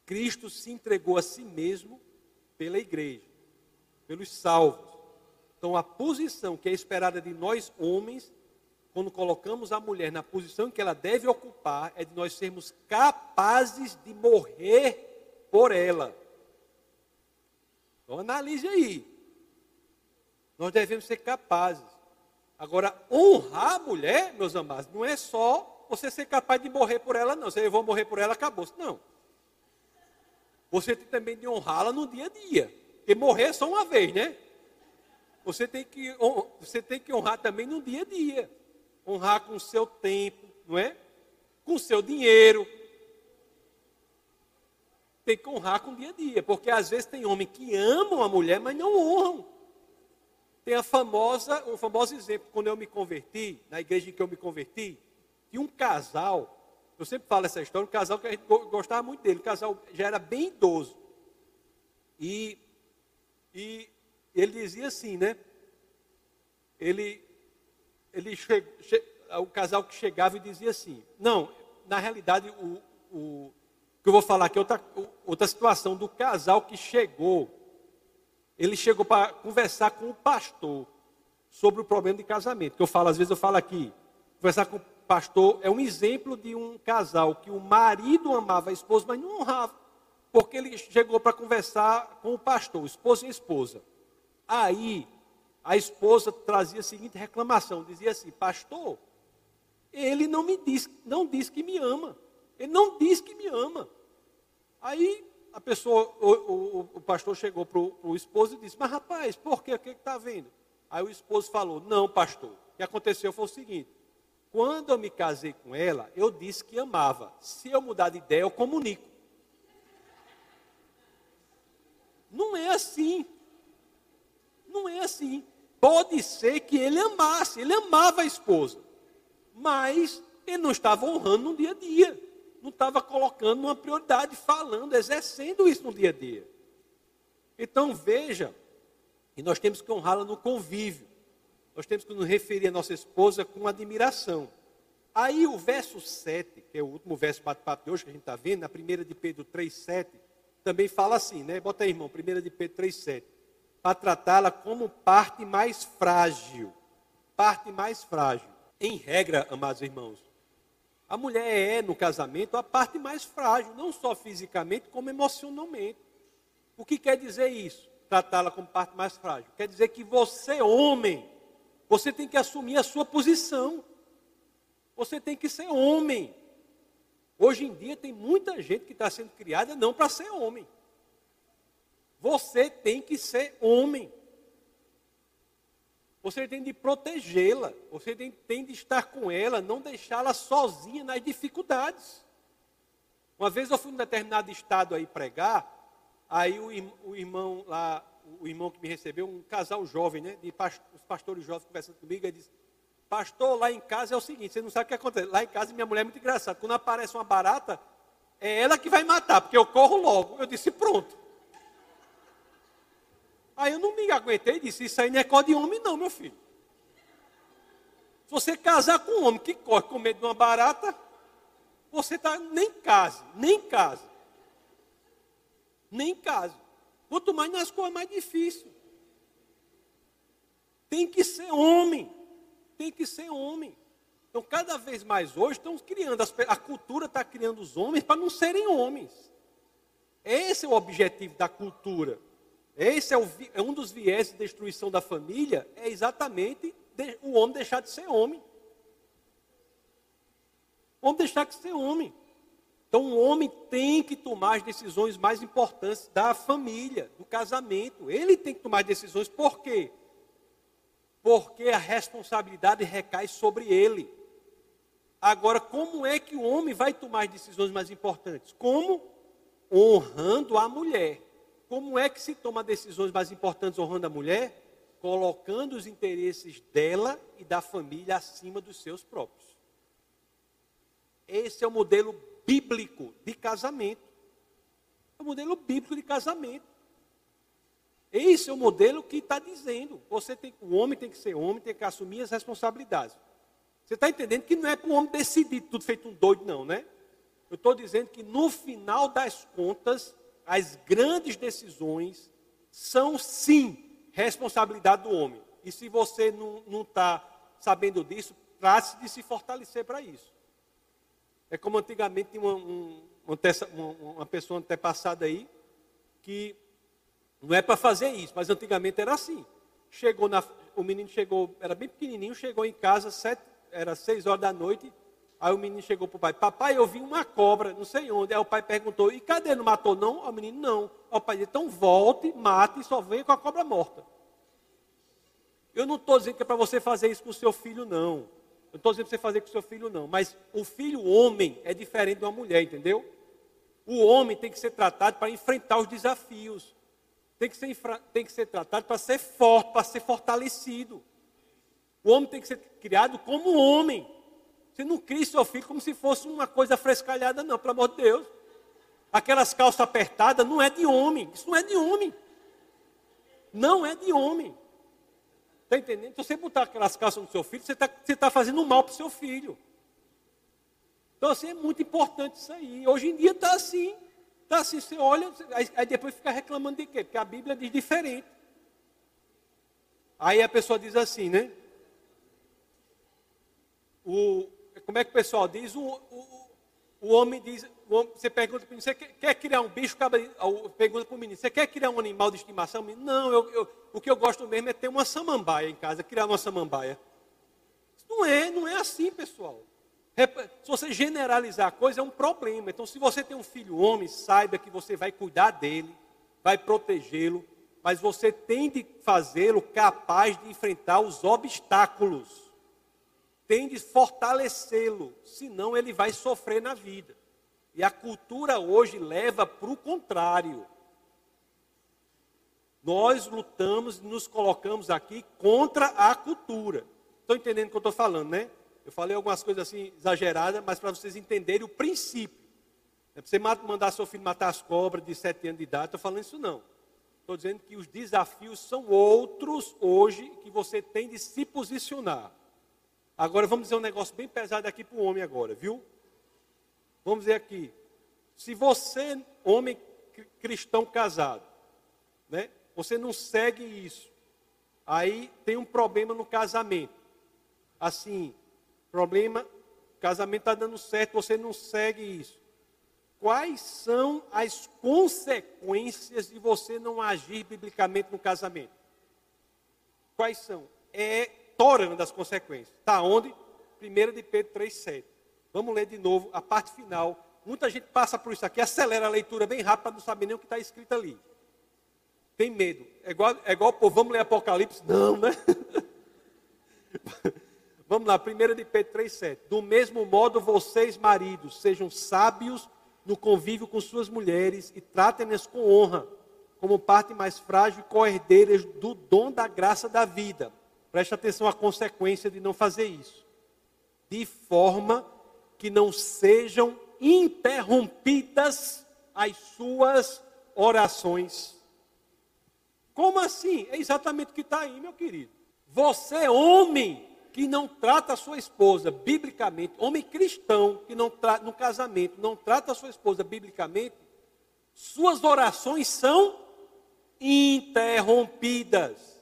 Cristo se entregou a si mesmo pela igreja, pelos salvos. Então, a posição que é esperada de nós homens, quando colocamos a mulher na posição que ela deve ocupar, é de nós sermos capazes de morrer por ela. Então, analise aí. Nós devemos ser capazes. Agora, honrar a mulher, meus amados, não é só você ser capaz de morrer por ela, não. Se eu vou morrer por ela, acabou. Não. Você tem também de honrá-la no dia a dia. Porque morrer é só uma vez, né? Você tem que, você tem que honrar também no dia a dia. Honrar com o seu tempo, não é? Com o seu dinheiro. Tem que honrar com o dia a dia. Porque às vezes tem homens que amam a mulher, mas não honram. Tem a famosa, o famoso exemplo, quando eu me converti, na igreja em que eu me converti, tinha um casal, eu sempre falo essa história, um casal que a gente gostava muito dele, o casal já era bem idoso. E, e ele dizia assim, né? Ele, ele che, o casal que chegava e dizia assim, não, na realidade o, o que eu vou falar aqui é outra, outra situação do casal que chegou. Ele chegou para conversar com o pastor sobre o problema de casamento. Que eu falo, às vezes eu falo aqui, conversar com pastor é um exemplo de um casal que o marido amava a esposa, mas não honrava. Porque ele chegou para conversar com o pastor, esposa e esposa. Aí, a esposa trazia a seguinte reclamação: dizia assim, pastor, ele não me diz, não diz que me ama. Ele não diz que me ama. Aí a pessoa, o, o, o pastor chegou para o esposo e disse, mas rapaz, por quê? O que está vendo? Aí o esposo falou, não, pastor. O que aconteceu foi o seguinte: quando eu me casei com ela, eu disse que amava. Se eu mudar de ideia, eu comunico. Não é assim. Não é assim. Pode ser que ele amasse, ele amava a esposa, mas ele não estava honrando no dia a dia, não estava colocando uma prioridade, falando, exercendo isso no dia a dia. Então veja, e nós temos que honrá-la no convívio nós temos que nos referir à nossa esposa com admiração. Aí o verso 7, que é o último verso bate-papo de hoje que a gente está vendo, na 1 de Pedro 3,7, também fala assim, né? Bota aí, irmão, 1 de Pedro 3,7. Para tratá-la como parte mais frágil. Parte mais frágil. Em regra, amados irmãos, a mulher é, no casamento, a parte mais frágil, não só fisicamente, como emocionalmente. O que quer dizer isso? Tratá-la como parte mais frágil. Quer dizer que você, homem, você tem que assumir a sua posição. Você tem que ser homem. Hoje em dia tem muita gente que está sendo criada não para ser homem. Você tem que ser homem. Você tem de protegê-la. Você tem, tem, de estar com ela, não deixá-la sozinha nas dificuldades. Uma vez eu fui em um determinado estado aí pregar, aí o, o irmão lá, o irmão que me recebeu, um casal jovem, né? De os pastores jovens conversando comigo, ele disse, pastor, lá em casa é o seguinte, você não sabe o que acontece. Lá em casa minha mulher é muito engraçada. Quando aparece uma barata, é ela que vai matar, porque eu corro logo. Eu disse, pronto. Aí eu não me aguentei e disse, isso aí não é código de homem não, meu filho. Se você casar com um homem que corre com medo de uma barata, você está nem case, nem case. Nem case. Quanto mais nas coisas mais difícil. Tem que ser homem. Tem que ser homem. Então, cada vez mais hoje, estão criando, a cultura está criando os homens para não serem homens. Esse é o objetivo da cultura. Esse é, o, é um dos viés de destruição da família, é exatamente o homem deixar de ser homem. O homem deixar de ser homem. Então, o homem tem que tomar as decisões mais importantes da família, do casamento. Ele tem que tomar decisões, por quê? Porque a responsabilidade recai sobre ele. Agora, como é que o homem vai tomar as decisões mais importantes? Como? Honrando a mulher. Como é que se toma decisões mais importantes honrando a mulher? Colocando os interesses dela e da família acima dos seus próprios. Esse é o modelo bíblico de casamento. É o modelo bíblico de casamento. Esse é o modelo que está dizendo. Você tem, o homem tem que ser homem, tem que assumir as responsabilidades. Você está entendendo que não é para o homem decidir tudo feito um doido, não, né? Eu estou dizendo que no final das contas, as grandes decisões são sim responsabilidade do homem. E se você não está sabendo disso, trate de se fortalecer para isso. É como antigamente uma, um, uma pessoa antepassada aí, que não é para fazer isso, mas antigamente era assim. Chegou na, o menino chegou, era bem pequenininho, chegou em casa, sete, era seis horas da noite, aí o menino chegou para o pai, papai, eu vi uma cobra, não sei onde. Aí o pai perguntou, e cadê? Não matou não? Aí o menino, não. Aí o pai disse, então volte, mate e só venha com a cobra morta. Eu não estou dizendo que é para você fazer isso com o seu filho, não. Não estou dizendo para você fazer com o seu filho, não. Mas o filho homem é diferente de uma mulher, entendeu? O homem tem que ser tratado para enfrentar os desafios. Tem que ser, tem que ser tratado para ser forte, para ser fortalecido. O homem tem que ser criado como homem. Você não cria seu filho como se fosse uma coisa frescalhada, não, pelo amor de Deus. Aquelas calças apertadas não é de homem. Isso não é de homem. Não é de homem. Está entendendo? Então, você botar aquelas calças no seu filho, você está tá fazendo mal para o seu filho. Então, assim, é muito importante isso aí. Hoje em dia está assim. Está assim, você olha, aí, aí, depois fica reclamando de quê? Porque a Bíblia diz diferente. Aí a pessoa diz assim, né? O, como é que o pessoal diz? O, o, o homem diz, o homem, você pergunta para o menino, você quer, quer, criar um bicho? Pergunta para o menino, você quer criar um animal de estimação? Menino, não, eu, eu, o que eu gosto mesmo é ter uma samambaia em casa, criar uma samambaia. Não é, não é assim, pessoal. Se você generalizar a coisa, é um problema. Então, se você tem um filho homem, saiba que você vai cuidar dele, vai protegê-lo, mas você tem de fazê-lo capaz de enfrentar os obstáculos tem de fortalecê-lo, senão ele vai sofrer na vida. E a cultura hoje leva para o contrário. Nós lutamos e nos colocamos aqui contra a cultura. Estão entendendo o que eu estou falando, né? Eu falei algumas coisas assim exageradas, mas para vocês entenderem o princípio. É para você mandar seu filho matar as cobras de sete anos de idade, estou falando isso não. Estou dizendo que os desafios são outros hoje que você tem de se posicionar. Agora vamos dizer um negócio bem pesado aqui para o homem agora, viu? Vamos dizer aqui. Se você, homem cristão casado, né? Você não segue isso. Aí tem um problema no casamento. Assim, problema, casamento está dando certo, você não segue isso. Quais são as consequências de você não agir biblicamente no casamento? Quais são? É torando das consequências. Está onde? 1 de Pedro 3,7. Vamos ler de novo a parte final. Muita gente passa por isso aqui, acelera a leitura bem rápido não saber nem o que está escrito ali. Tem medo. É igual, é igual pô, vamos ler Apocalipse? Não, né? *laughs* vamos lá, 1 de Pedro 3,7. Do mesmo modo, vocês, maridos, sejam sábios no convívio com suas mulheres e tratem-nas com honra, como parte mais frágil e co-herdeiras do dom da graça da vida Preste atenção à consequência de não fazer isso. De forma que não sejam interrompidas as suas orações. Como assim? É exatamente o que está aí, meu querido. Você, homem, que não trata a sua esposa biblicamente, homem cristão que não no casamento, não trata a sua esposa biblicamente, suas orações são interrompidas.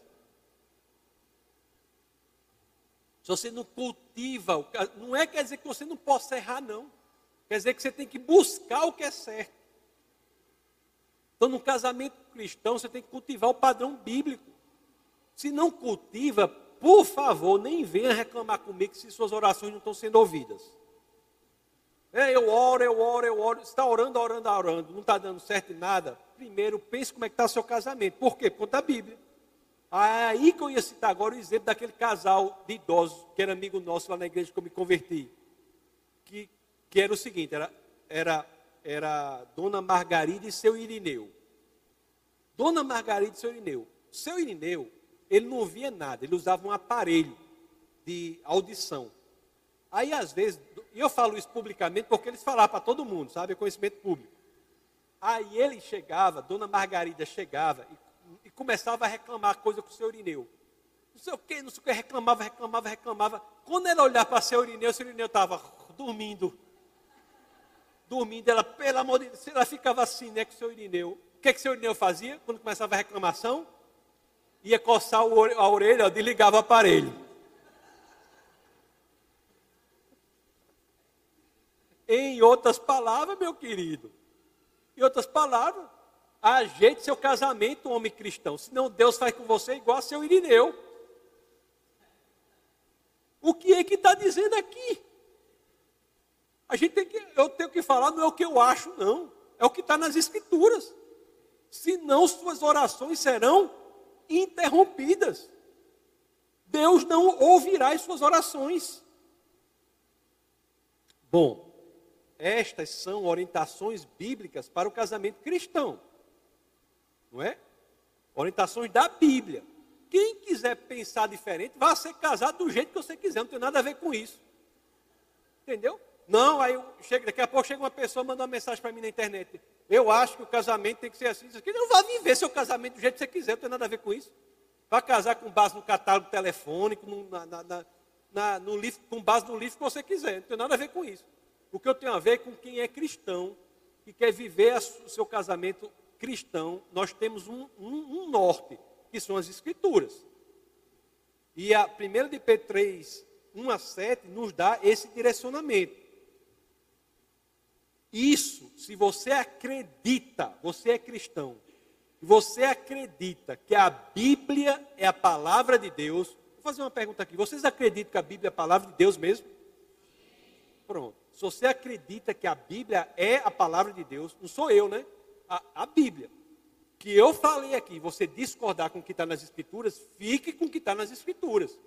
Se você não cultiva, não é quer dizer que você não possa errar, não. Quer dizer que você tem que buscar o que é certo. Então, no casamento cristão, você tem que cultivar o padrão bíblico. Se não cultiva, por favor, nem venha reclamar comigo se suas orações não estão sendo ouvidas. É, eu oro, eu oro, eu oro. Está orando, orando, orando, não está dando certo em nada. Primeiro, pense como é que está o seu casamento. Por quê? Por conta da Bíblia. Aí que eu ia citar agora o exemplo daquele casal de idosos, que era amigo nosso lá na igreja que eu me converti. Que, que era o seguinte, era, era, era Dona Margarida e seu Irineu. Dona Margarida e seu Irineu. Seu Irineu, ele não via nada, ele usava um aparelho de audição. Aí, às vezes, e eu falo isso publicamente porque eles falavam para todo mundo, sabe? É conhecimento público. Aí ele chegava, Dona Margarida chegava e, começava a reclamar coisa com o seu Irineu. Não sei o que, não sei o que, reclamava, reclamava, reclamava. Quando ela olhava para o seu o seu Irineu estava dormindo. Dormindo, ela, pelo amor de Deus, ela ficava assim, né, com o seu Irineu. O que, que o seu fazia quando começava a reclamação? Ia coçar a orelha, desligava o aparelho. Em outras palavras, meu querido, em outras palavras, ajeite seu casamento, homem cristão, senão Deus faz com você igual a seu Irineu. O que é que está dizendo aqui? A gente tem que, eu tenho que falar, não é o que eu acho, não. É o que está nas escrituras. Senão suas orações serão interrompidas. Deus não ouvirá as suas orações. Bom, estas são orientações bíblicas para o casamento cristão. Não é? Orientações da Bíblia. Quem quiser pensar diferente, vá ser casado do jeito que você quiser, não tem nada a ver com isso. Entendeu? Não, aí chega, daqui a pouco chega uma pessoa manda uma mensagem para mim na internet. Eu acho que o casamento tem que ser assim. Você não vai viver seu casamento do jeito que você quiser, não tem nada a ver com isso. Vai casar com base no catálogo telefônico, no, na, na, na, no livro, com base no livro que você quiser, não tem nada a ver com isso. O que eu tenho a ver com quem é cristão e quer viver o seu casamento cristão, nós temos um, um, um norte, que são as Escrituras. E a 1 de Pedro 3, 1 a 7, nos dá esse direcionamento. Isso, se você acredita, você é cristão, você acredita que a Bíblia é a palavra de Deus, vou fazer uma pergunta aqui: vocês acreditam que a Bíblia é a palavra de Deus mesmo? Pronto. Se você acredita que a Bíblia é a palavra de Deus, não sou eu, né? A, a Bíblia. Que eu falei aqui, você discordar com o que está nas Escrituras, fique com o que está nas Escrituras.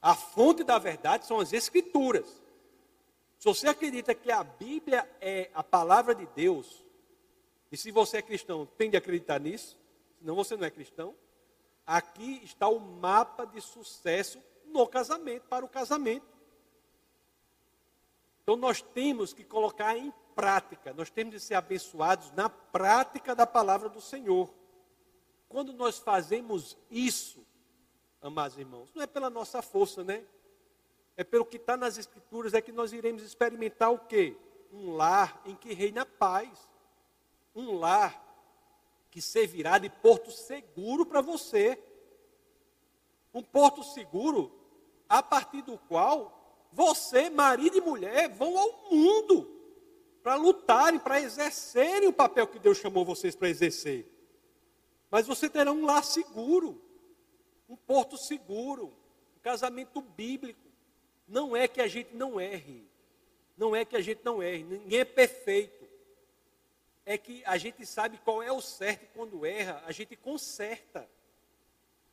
A fonte da verdade são as Escrituras. Se você acredita que a Bíblia é a palavra de Deus, e se você é cristão, tem de acreditar nisso, senão você não é cristão, aqui está o mapa de sucesso no casamento, para o casamento. Então nós temos que colocar em prática, nós temos de ser abençoados na prática da palavra do Senhor. Quando nós fazemos isso, amados irmãos, não é pela nossa força, né? É pelo que está nas Escrituras, é que nós iremos experimentar o quê? Um lar em que reina paz. Um lar que servirá de porto seguro para você. Um porto seguro a partir do qual você, marido e mulher, vão ao mundo para lutarem, para exercerem o papel que Deus chamou vocês para exercer. Mas você terá um lar seguro, um porto seguro, um casamento bíblico. Não é que a gente não erre. Não é que a gente não erre. Ninguém é perfeito. É que a gente sabe qual é o certo e quando erra, a gente conserta.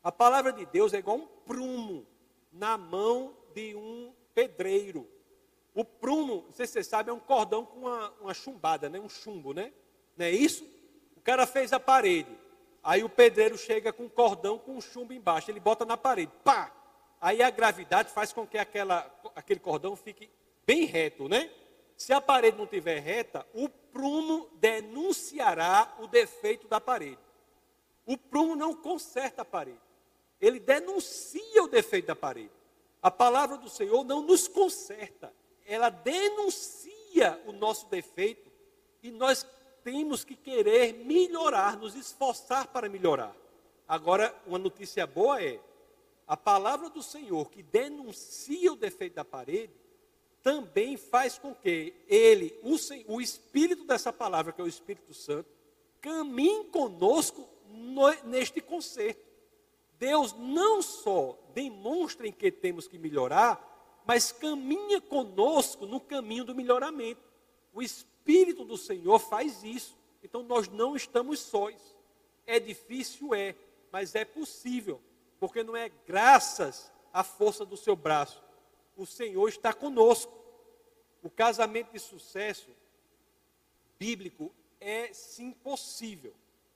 A palavra de Deus é igual um prumo na mão de um pedreiro. O prumo, não sei se você sabe, é um cordão com uma, uma chumbada, né? um chumbo, né? Não é isso? O cara fez a parede. Aí o pedreiro chega com um cordão com um chumbo embaixo, ele bota na parede, pá! Aí a gravidade faz com que aquela, aquele cordão fique bem reto, né? Se a parede não estiver reta, o prumo denunciará o defeito da parede. O prumo não conserta a parede. Ele denuncia o defeito da parede. A palavra do Senhor não nos conserta, ela denuncia o nosso defeito e nós temos que querer melhorar, nos esforçar para melhorar. Agora, uma notícia boa é: a palavra do Senhor que denuncia o defeito da parede, também faz com que ele, o, o espírito dessa palavra, que é o Espírito Santo, caminhe conosco no, neste conserto. Deus não só demonstra em que temos que melhorar, mas caminha conosco no caminho do melhoramento. O Espírito do Senhor faz isso. Então nós não estamos sós. É difícil, é, mas é possível, porque não é graças à força do seu braço. O Senhor está conosco. O casamento de sucesso bíblico é sim possível,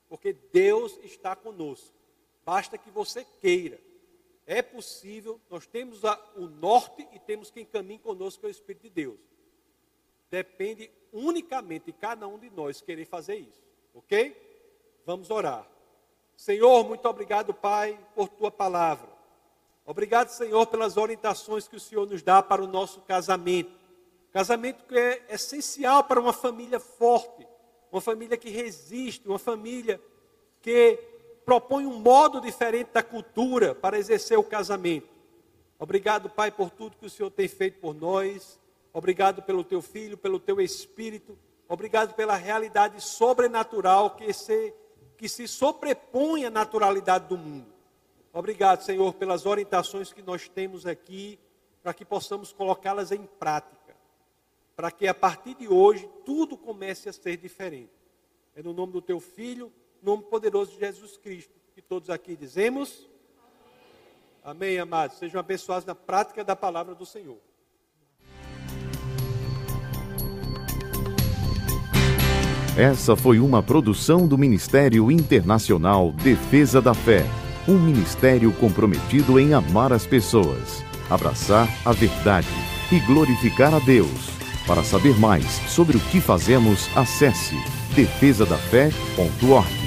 porque Deus está conosco. Basta que você queira. É possível, nós temos a, o norte e temos quem caminha conosco, que é o Espírito de Deus. Depende unicamente de cada um de nós querer fazer isso, ok? Vamos orar. Senhor, muito obrigado, Pai, por tua palavra. Obrigado, Senhor, pelas orientações que o Senhor nos dá para o nosso casamento. Casamento que é essencial para uma família forte, uma família que resiste, uma família que propõe um modo diferente da cultura para exercer o casamento. Obrigado, Pai, por tudo que o Senhor tem feito por nós. Obrigado pelo teu filho, pelo teu espírito. Obrigado pela realidade sobrenatural que se, que se sobrepõe à naturalidade do mundo. Obrigado, Senhor, pelas orientações que nós temos aqui, para que possamos colocá-las em prática. Para que a partir de hoje tudo comece a ser diferente. É no nome do teu filho nome poderoso de Jesus Cristo. Que todos aqui dizemos. Amém, Amém amados. Sejam abençoados na prática da palavra do Senhor. Essa foi uma produção do Ministério Internacional Defesa da Fé, um ministério comprometido em amar as pessoas, abraçar a verdade e glorificar a Deus. Para saber mais sobre o que fazemos, acesse defesadafé.org.